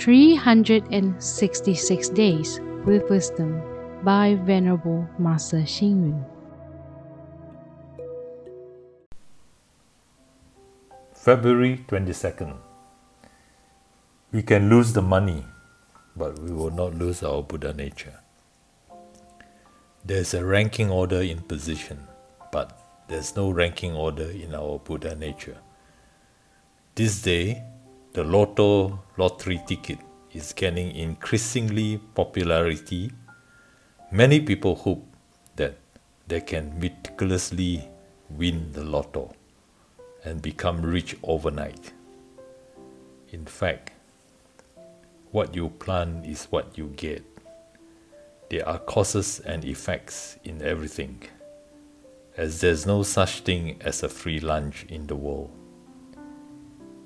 366 Days with Wisdom by Venerable Master Xing Yun. February 22nd. We can lose the money, but we will not lose our Buddha nature. There's a ranking order in position, but there's no ranking order in our Buddha nature. This day, the Lotto lottery ticket is gaining increasingly popularity. Many people hope that they can meticulously win the lotto and become rich overnight. In fact, what you plant is what you get. There are causes and effects in everything, as there's no such thing as a free lunch in the world.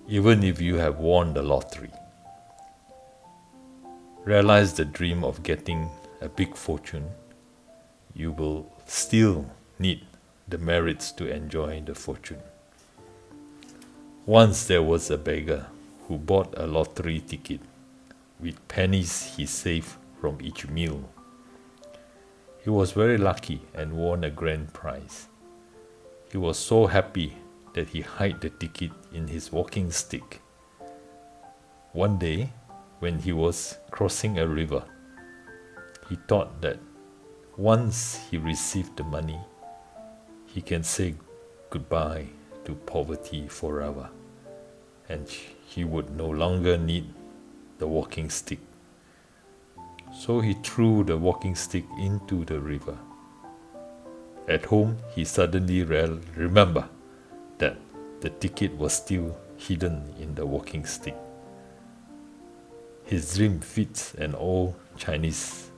Even if you have won the lottery, realize the dream of getting a big fortune, you will still need the merits to enjoy the fortune. Once there was a beggar who bought a lottery ticket with pennies he saved from each meal. He was very lucky and won a grand prize. He was so happy that he hid the ticket in his walking stick. One day, when he was crossing a river, he thought that once he received the money, he can say goodbye to poverty forever, and he would no longer need the walking stick. So he threw the walking stick into the river. At home, he suddenly re- remembered that the ticket was still hidden in the walking stick. His dream fits an old Chinese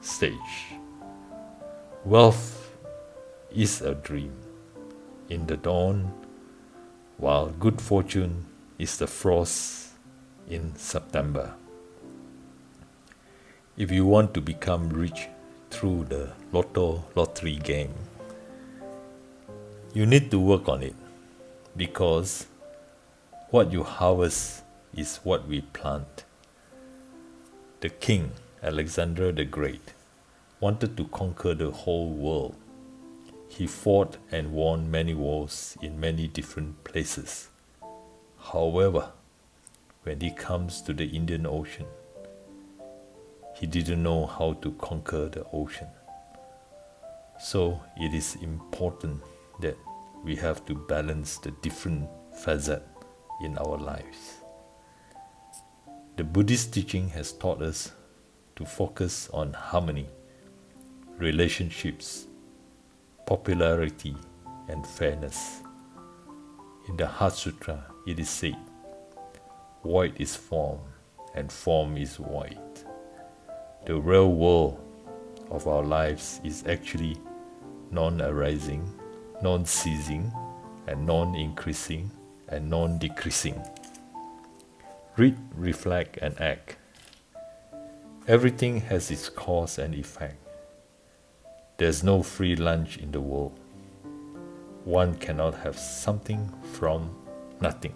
sage. Wealth is a dream. In the dawn, while good fortune is the frost in September. If you want to become rich through the lotto lottery game, you need to work on it because what you harvest is what we plant. The king, Alexander the Great, wanted to conquer the whole world. He fought and won many wars in many different places. However, when he comes to the Indian Ocean, he didn't know how to conquer the ocean. So it is important that we have to balance the different facets in our lives. The Buddhist teaching has taught us to focus on harmony, relationships, popularity, and fairness. In the Heart Sutra, it is said, Void is form, and form is void. The real world of our lives is actually non arising, non ceasing, and non increasing, and non decreasing. Read, reflect, and act. Everything has its cause and effect. There's no free lunch in the world. One cannot have something from nothing.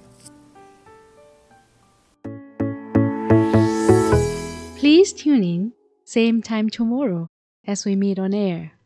Please tune in, same time tomorrow as we meet on air.